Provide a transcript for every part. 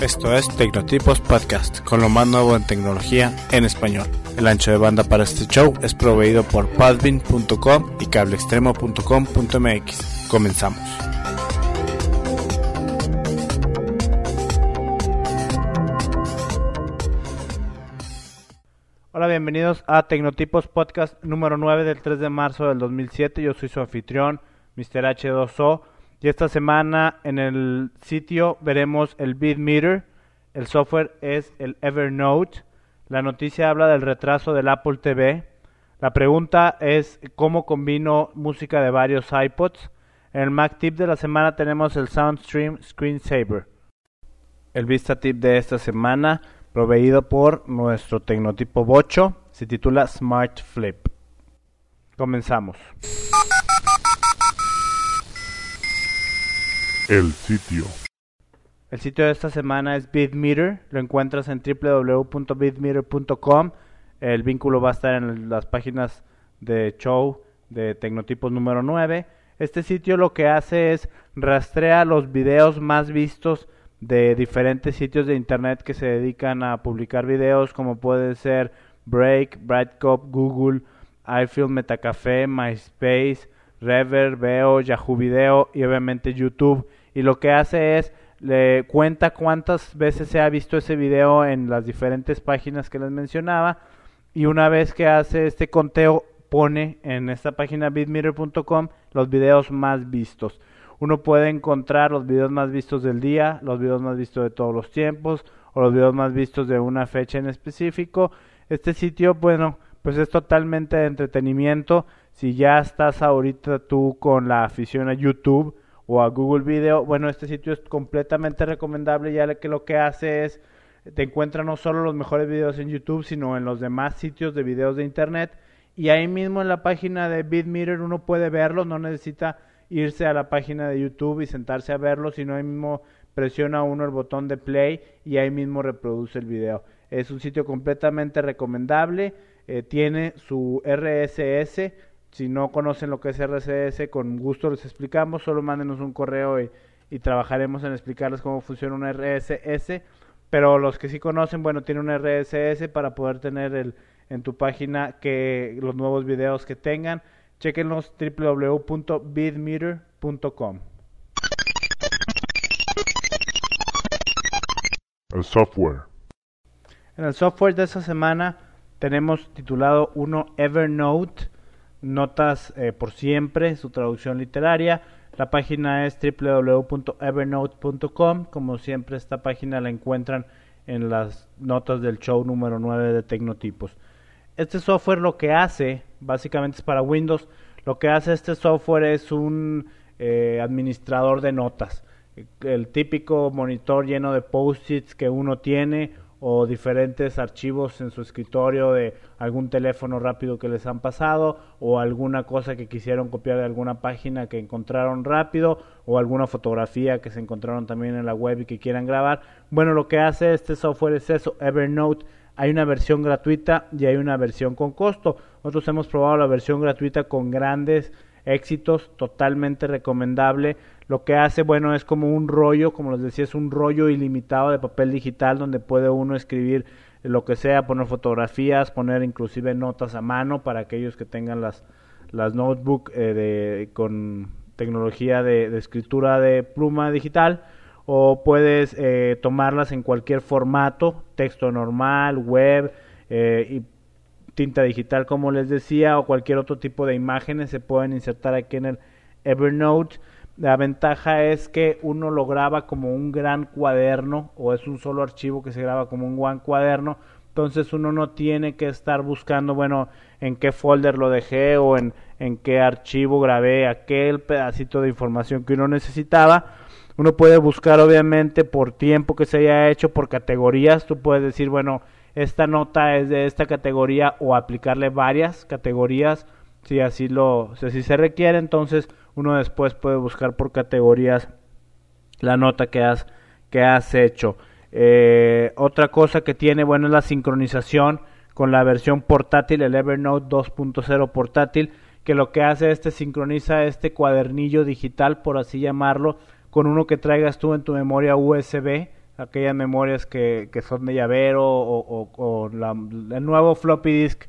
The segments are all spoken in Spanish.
Esto es Tecnotipos Podcast, con lo más nuevo en tecnología en español. El ancho de banda para este show es proveído por padbin.com y cableextremo.com.mx. Comenzamos. Hola, bienvenidos a Tecnotipos Podcast número 9 del 3 de marzo del 2007. Yo soy su anfitrión, Mr. H2O. Y esta semana en el sitio veremos el BitMeter. El software es el Evernote. La noticia habla del retraso del Apple TV. La pregunta es cómo combino música de varios iPods. En el Mac Tip de la semana tenemos el SoundStream Screensaver. El Vista Tip de esta semana, proveído por nuestro tecnotipo Bocho, se titula Smart Flip. Comenzamos. El sitio. El sitio de esta semana es BitMeter. Lo encuentras en www.bitmeter.com. El vínculo va a estar en las páginas de show de Tecnotipos número 9. Este sitio lo que hace es rastrea los videos más vistos de diferentes sitios de internet que se dedican a publicar videos como puede ser Break, Brightcop, Google, iFilm, Metacafé, MySpace, Rever, Veo, Yahoo Video y obviamente YouTube y lo que hace es le cuenta cuántas veces se ha visto ese video en las diferentes páginas que les mencionaba y una vez que hace este conteo pone en esta página bitmeter.com los videos más vistos. Uno puede encontrar los videos más vistos del día, los videos más vistos de todos los tiempos o los videos más vistos de una fecha en específico. Este sitio, bueno, pues es totalmente de entretenimiento. Si ya estás ahorita tú con la afición a YouTube, o a Google Video, bueno, este sitio es completamente recomendable ya que lo que hace es te encuentra no solo los mejores videos en YouTube, sino en los demás sitios de videos de internet y ahí mismo en la página de BitMeter uno puede verlos, no necesita irse a la página de YouTube y sentarse a verlo, sino ahí mismo presiona uno el botón de play y ahí mismo reproduce el video. Es un sitio completamente recomendable, eh, tiene su RSS, si no conocen lo que es RCS, con gusto les explicamos. Solo mándenos un correo y, trabajaremos en explicarles cómo funciona un RSS. Pero los que sí conocen, bueno, tiene un RSS para poder tener el, en tu página que los nuevos videos que tengan. Chequenlos www.bitmeter.com. El software. En el software de esta semana tenemos titulado uno Evernote Notas eh, por siempre, su traducción literaria. La página es www.evernote.com. Como siempre, esta página la encuentran en las notas del show número 9 de Tecnotipos. Este software lo que hace, básicamente es para Windows, lo que hace este software es un eh, administrador de notas. El típico monitor lleno de post-its que uno tiene o diferentes archivos en su escritorio de algún teléfono rápido que les han pasado o alguna cosa que quisieron copiar de alguna página que encontraron rápido o alguna fotografía que se encontraron también en la web y que quieran grabar. Bueno, lo que hace este software es eso, Evernote. Hay una versión gratuita y hay una versión con costo. Nosotros hemos probado la versión gratuita con grandes éxitos, totalmente recomendable. Lo que hace, bueno, es como un rollo, como les decía, es un rollo ilimitado de papel digital donde puede uno escribir lo que sea, poner fotografías, poner inclusive notas a mano para aquellos que tengan las, las notebook eh, de, con tecnología de, escritura de pluma digital o puedes eh, tomarlas en cualquier formato, texto normal, web eh, y tinta digital como les decía o cualquier otro tipo de imágenes se pueden insertar aquí en el Evernote la ventaja es que uno lo graba como un gran cuaderno o es un solo archivo que se graba como un gran cuaderno. Entonces uno no tiene que estar buscando, bueno, en qué folder lo dejé o en, en qué archivo grabé aquel pedacito de información que uno necesitaba. Uno puede buscar obviamente por tiempo que se haya hecho, por categorías. Tú puedes decir, bueno, esta nota es de esta categoría o aplicarle varias categorías si así lo si se requiere. Entonces uno después puede buscar por categorías la nota que has, que has hecho. Eh, otra cosa que tiene, bueno, es la sincronización con la versión portátil, el Evernote 2.0 portátil, que lo que hace es te sincroniza este cuadernillo digital, por así llamarlo, con uno que traigas tú en tu memoria USB, aquellas memorias que, que son de llavero o, la, el nuevo floppy disk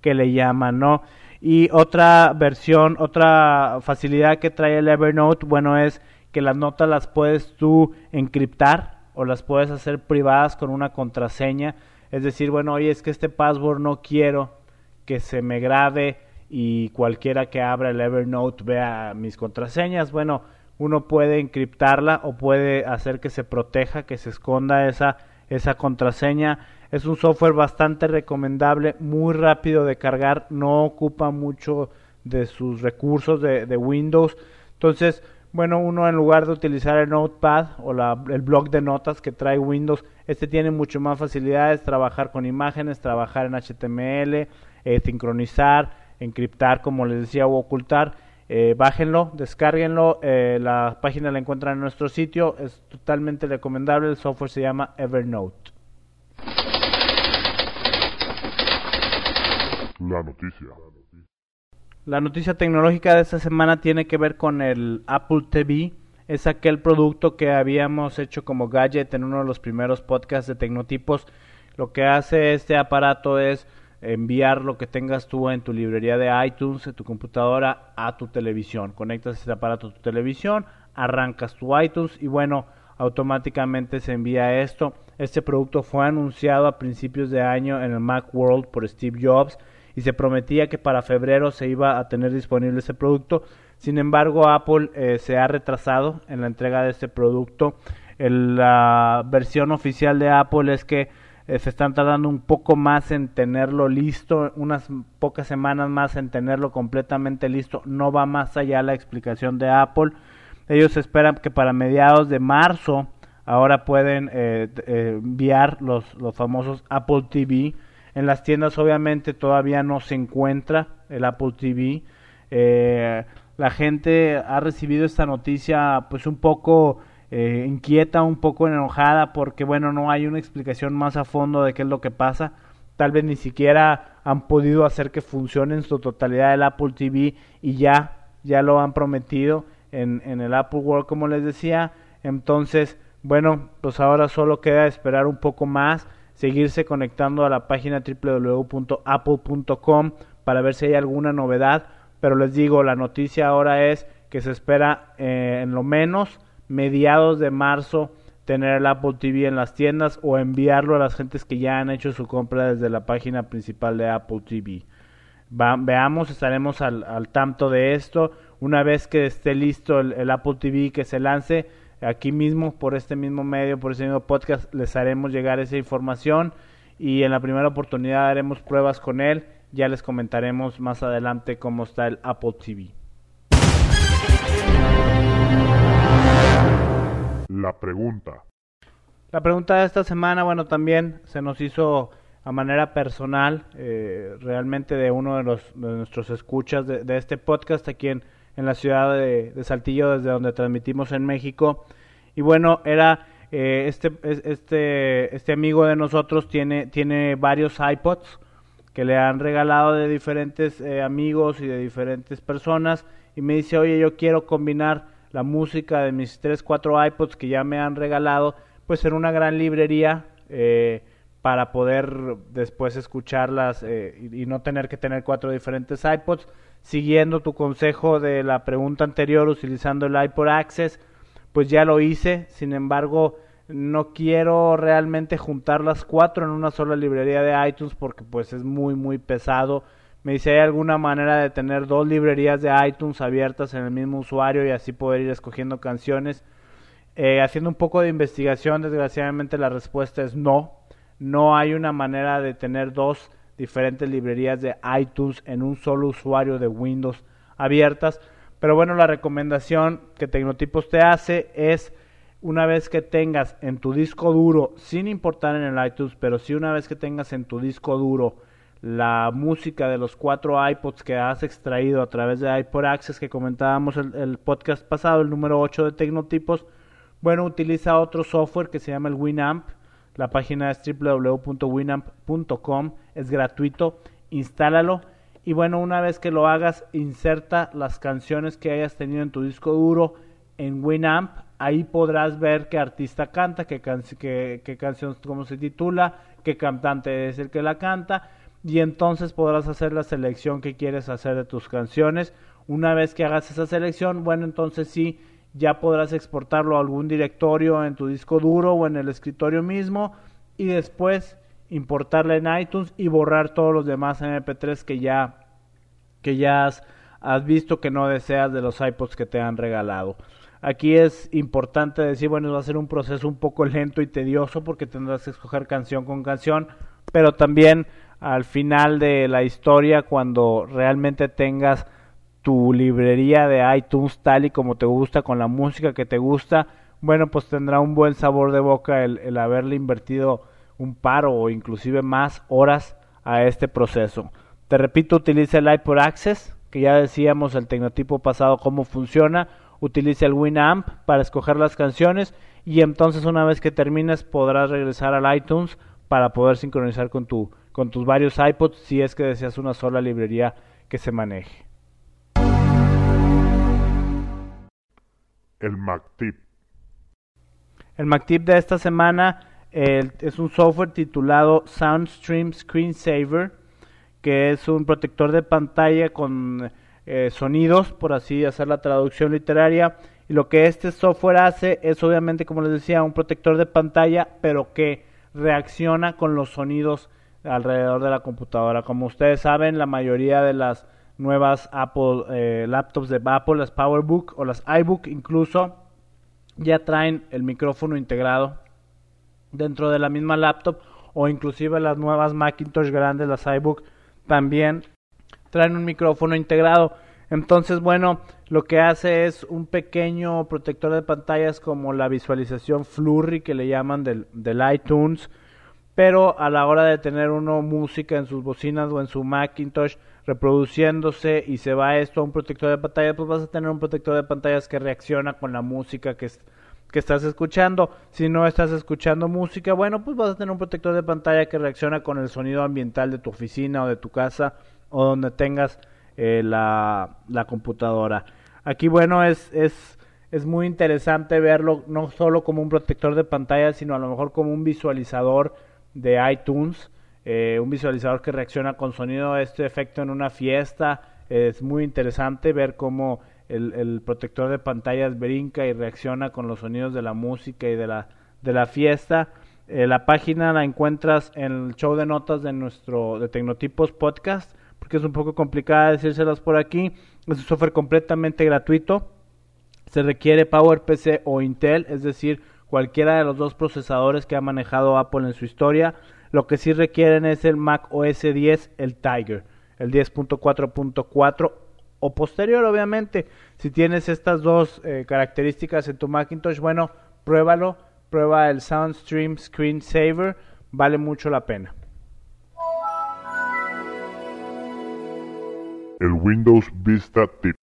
que le llaman, ¿no? Y otra versión, otra facilidad que trae el Evernote, bueno, es que las notas las puedes tú encriptar o las puedes hacer privadas con una contraseña. Es decir, bueno, oye, es que este password no quiero que se me grabe y cualquiera que abra el Evernote vea mis contraseñas. Bueno, uno puede encriptarla o puede hacer que se proteja, que se esconda esa, esa contraseña. Es un software bastante recomendable, muy rápido de cargar, no ocupa mucho de sus recursos de, Windows. Entonces, bueno, uno en lugar de utilizar el Notepad o la, el blog de notas que trae Windows, este tiene mucho más facilidades, trabajar con imágenes, trabajar en HTML, eh, sincronizar, encriptar, como les decía, o ocultar. Eh, bájenlo, descárguenlo, eh, la página la encuentran en nuestro sitio, es totalmente recomendable, el software se llama Evernote. La noticia. La noticia tecnológica de esta semana tiene que ver con el Apple TV. Es aquel producto que habíamos hecho como gadget en uno de los primeros podcasts de Tecnotipos. Lo que hace este aparato es enviar lo que tengas tú en tu librería de iTunes, en tu computadora, a tu televisión. Conectas este aparato a tu televisión, arrancas tu iTunes y bueno, automáticamente se envía esto. Este producto fue anunciado a principios de año en el Macworld por Steve Jobs y se prometía que para febrero se iba a tener disponible ese producto. Sin embargo, Apple eh, se ha retrasado en la entrega de este producto. la versión oficial de Apple es que eh, se están tardando un poco más en tenerlo listo, unas pocas semanas más en tenerlo completamente listo. No va más allá la explicación de Apple. Ellos esperan que para mediados de marzo ahora pueden eh, enviar los, los famosos Apple TV en las tiendas obviamente todavía no se encuentra el Apple TV. Eh, la gente ha recibido esta noticia pues un poco eh, inquieta, un poco enojada porque bueno, no hay una explicación más a fondo de qué es lo que pasa. Tal vez ni siquiera han podido hacer que funcione en su totalidad el Apple TV y ya, ya lo han prometido en, en el Apple World como les decía. Entonces, bueno, pues ahora solo queda esperar un poco más seguirse conectando a la página www.apple.com para ver si hay alguna novedad. Pero les digo, la noticia ahora es que se espera eh, en lo menos mediados de marzo tener el Apple TV en las tiendas o enviarlo a las gentes que ya han hecho su compra desde la página principal de Apple TV. veamos, estaremos al, tanto de esto. Una vez que esté listo el Apple TV que se lance, aquí mismo, por este mismo medio, por este mismo podcast, les haremos llegar esa información y en la primera oportunidad haremos pruebas con él. Ya les comentaremos más adelante cómo está el Apple TV. La pregunta. La pregunta de esta semana, bueno, también se nos hizo a manera personal, eh, realmente de uno de, los, de nuestros escuchas de, de este podcast, aquí en en la ciudad de, Saltillo, desde donde transmitimos en México. Y bueno, era eh, este, este, este amigo de nosotros tiene, tiene varios iPods que le han regalado de diferentes eh, amigos y de diferentes personas y me dice, oye, yo quiero combinar la música de mis 3, 4 iPods que ya me han regalado, pues en una gran librería eh, para poder después escucharlas y, y, no tener que tener cuatro diferentes iPods siguiendo tu consejo de la pregunta anterior utilizando el iPod Access, pues ya lo hice. Sin embargo, no quiero realmente juntar las cuatro en una sola librería de iTunes porque pues es muy muy pesado. Me dice, ¿hay alguna manera de tener dos librerías de iTunes abiertas en el mismo usuario y así poder ir escogiendo canciones? Eh, haciendo un poco de investigación, desgraciadamente la respuesta es no. No hay una manera de tener dos diferentes librerías de iTunes en un solo usuario de Windows abiertas. Pero bueno, la recomendación que Tecnotipos te hace es una vez que tengas en tu disco duro, sin importar en el iTunes, pero sí una vez que tengas en tu disco duro la música de los cuatro iPods que has extraído a través de iPod Access que comentábamos el, el podcast pasado, el número 8 de Tecnotipos, bueno, utiliza otro software que se llama el Winamp la página es www.winamp.com, es gratuito, instálalo y bueno, una vez que lo hagas, inserta las canciones que hayas tenido en tu disco duro, en Winamp. Ahí podrás ver qué artista canta, qué, qué, canción, cómo se titula, qué cantante es el que la canta. Y entonces podrás hacer la selección que quieres hacer de tus canciones. Una vez que hagas esa selección, bueno, entonces sí, ya podrás exportarlo a algún directorio en tu disco duro o en el escritorio mismo. Y después importarla en iTunes y borrar todos los demás MP3 que ya, que ya has, has visto que no deseas de los iPods que te han regalado. Aquí es importante decir, bueno, va a ser un proceso un poco lento y tedioso porque tendrás que escoger canción con canción, pero también al final de la historia, cuando realmente tengas tu librería de iTunes tal y como te gusta, con la música que te gusta, bueno, pues tendrá un buen sabor de boca el, haberle invertido un par o inclusive más horas a este proceso. Te repito, utiliza el iPod Access, que ya decíamos el tecnotipo pasado cómo funciona. Utiliza el Winamp para escoger las canciones y entonces una vez que termines podrás regresar al iTunes para poder sincronizar con, tu, con tus varios iPods si es que deseas una sola librería que se maneje. El MacTip. El MacTip de esta semana es un software titulado SoundStream Screensaver, que es un protector de pantalla con eh, sonidos, por así hacer la traducción literaria. Y lo que este software hace es obviamente, como les decía, un protector de pantalla, pero que reacciona con los sonidos alrededor de la computadora. Como ustedes saben, la mayoría de las nuevas Apple eh, laptops de Apple, las PowerBook o las iBook incluso, ya traen el micrófono integrado dentro de la misma laptop o inclusive las nuevas Macintosh grandes, las iBook, también traen un micrófono integrado. Entonces, bueno, lo que hace es un pequeño protector de pantallas como la visualización Flurry que le llaman del, del iTunes, pero a la hora de tener uno música en sus bocinas o en su Macintosh reproduciéndose y se va esto a un protector de pantalla, pues vas a tener un protector de pantallas que reacciona con la música que, es, que estás escuchando. Si no estás escuchando música, bueno, pues vas a tener un protector de pantalla que reacciona con el sonido ambiental de tu oficina o de tu casa o donde tengas eh, la, la, computadora. Aquí, bueno, es, es, es muy interesante verlo no solo como un protector de pantalla, sino a lo mejor como un visualizador de iTunes. Eh, un visualizador que reacciona con sonido, este efecto en una fiesta. Es muy interesante ver cómo el, protector de pantallas brinca y reacciona con los sonidos de la música y de la, de la fiesta. Eh, la página la encuentras en el show de notas de nuestro de Tecnotipos Podcast, porque es un poco complicada decírselas por aquí. Es un software completamente gratuito. Se requiere PowerPC o Intel, es decir, cualquiera de los dos procesadores que ha manejado Apple en su historia. Lo que sí requieren es el Mac OS 10, el Tiger, el 10.4.4 o posterior, obviamente. Si tienes estas dos eh, características en tu Macintosh, bueno, pruébalo, prueba el SoundStream Screensaver, vale mucho la pena. El Windows Vista Tip.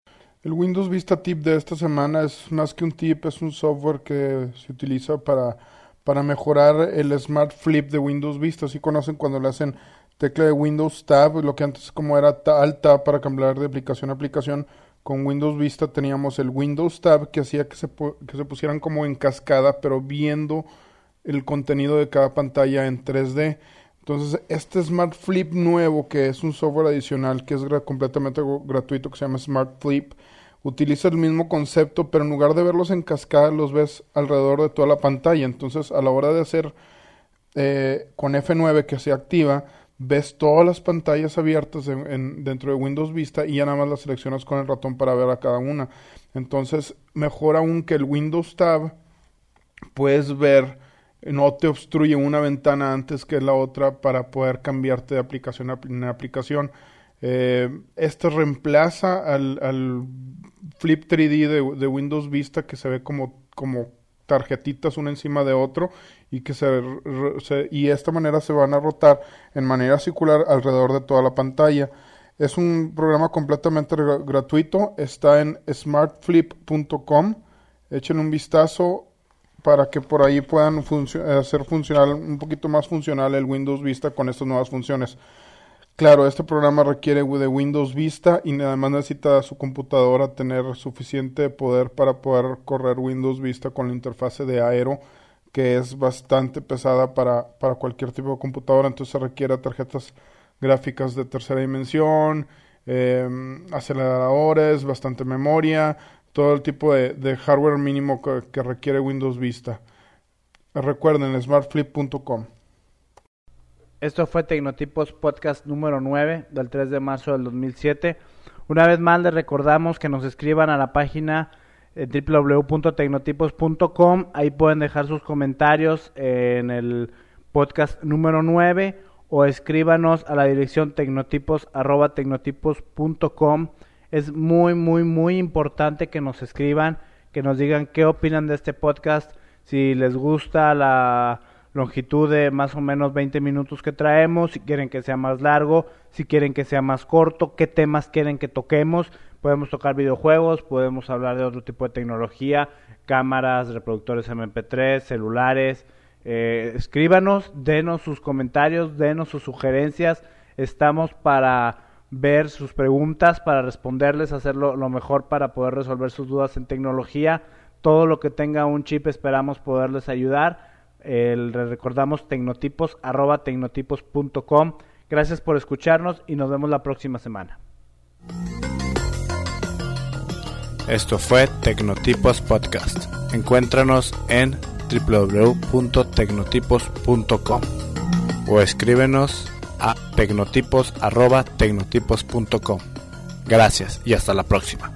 El Windows Vista Tip de esta semana es más que un tip, es un software que se utiliza para, para mejorar el Smart Flip de Windows Vista. Si conocen cuando le hacen tecla de Windows Tab, lo que antes como era Alt para cambiar de aplicación a aplicación, con Windows Vista teníamos el Windows Tab que hacía que se, que se pusieran como en cascada, pero viendo el contenido de cada pantalla en 3D. Entonces, este Smart Flip nuevo, que es un software adicional que es completamente gratuito, que se llama Smart Flip, utiliza el mismo concepto, pero en lugar de verlos en cascada, los ves alrededor de toda la pantalla. Entonces, a la hora de hacer eh, con F9 que se activa, ves todas las pantallas abiertas dentro de Windows Vista y ya nada más las seleccionas con el ratón para ver a cada una. Entonces, mejor aún que el Windows Tab, puedes ver, no te obstruye una ventana antes que la otra para poder cambiarte de aplicación a aplicación. Eh, este reemplaza al, Flip 3D de, Windows Vista que se ve como, como tarjetitas uno encima de otro y que se, y de esta manera se van a rotar en manera circular alrededor de toda la pantalla. Es un programa completamente gratuito, está en smartflip.com. Echen un vistazo para que por ahí puedan hacer funcional un poquito más funcional el Windows Vista con estas nuevas funciones. Claro, este programa requiere de Windows Vista y además necesita su computadora tener suficiente poder para poder correr Windows Vista con la interfase de Aero, que es bastante pesada para, para cualquier tipo de computadora, entonces se requiere tarjetas gráficas de tercera dimensión, eh, aceleradores, bastante memoria, todo el tipo de, hardware mínimo que, que, requiere Windows Vista. Recuerden, smartflip.com. Esto fue Tecnotipos Podcast número 9 del 3 de marzo del 2007. Una vez más les recordamos que nos escriban a la página eh, www.tecnotipos.com. Ahí pueden dejar sus comentarios en el podcast número 9 o escríbanos a la dirección tecnotipos@tecnotipos.com. Es muy muy muy importante que nos escriban, que nos digan qué opinan de este podcast, si les gusta la longitud de más o menos 20 minutos que traemos, si quieren que sea más largo, si quieren que sea más corto, qué temas quieren que toquemos. Podemos tocar videojuegos, podemos hablar de otro tipo de tecnología, cámaras, reproductores MP3, celulares. Eh, escríbanos, denos sus comentarios, denos sus sugerencias. Estamos para ver sus preguntas, para responderles, hacerlo lo mejor para poder resolver sus dudas en tecnología. Todo lo que tenga un chip esperamos poderles ayudar recordamos tecnotipos arroba tecnotipos.com. Gracias por escucharnos y nos vemos la próxima semana. Esto fue Tecnotipos Podcast. Encuéntranos en www.tecnotipos.com o escríbenos a tecnotipos.tecnotipos.com. Gracias y hasta la próxima.